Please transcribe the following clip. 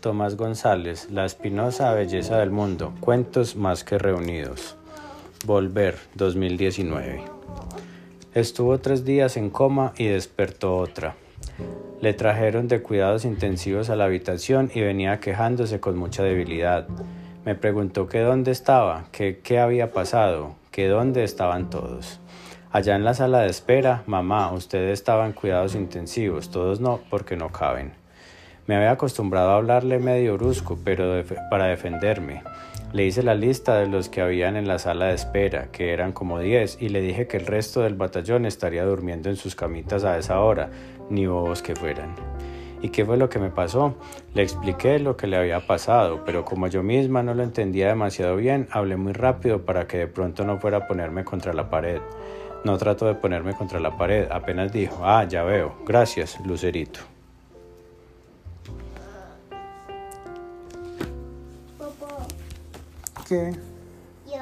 Tomás González, La Espinosa Belleza del Mundo, Cuentos más que reunidos. Volver, 2019. Estuvo tres días en coma y despertó otra. Le trajeron de cuidados intensivos a la habitación y venía quejándose con mucha debilidad. Me preguntó que dónde estaba, que qué había pasado, que dónde estaban todos. Allá en la sala de espera, mamá, ustedes estaban cuidados intensivos, todos no, porque no caben. Me había acostumbrado a hablarle medio brusco, pero para defenderme. Le hice la lista de los que habían en la sala de espera, que eran como diez, y le dije que el resto del batallón estaría durmiendo en sus camitas a esa hora, ni bobos que fueran. ¿Y qué fue lo que me pasó? Le expliqué lo que le había pasado, pero como yo misma no lo entendía demasiado bien, hablé muy rápido para que de pronto no fuera a ponerme contra la pared. No trato de ponerme contra la pared, apenas dijo, ah, ya veo, gracias, Lucerito. 有有。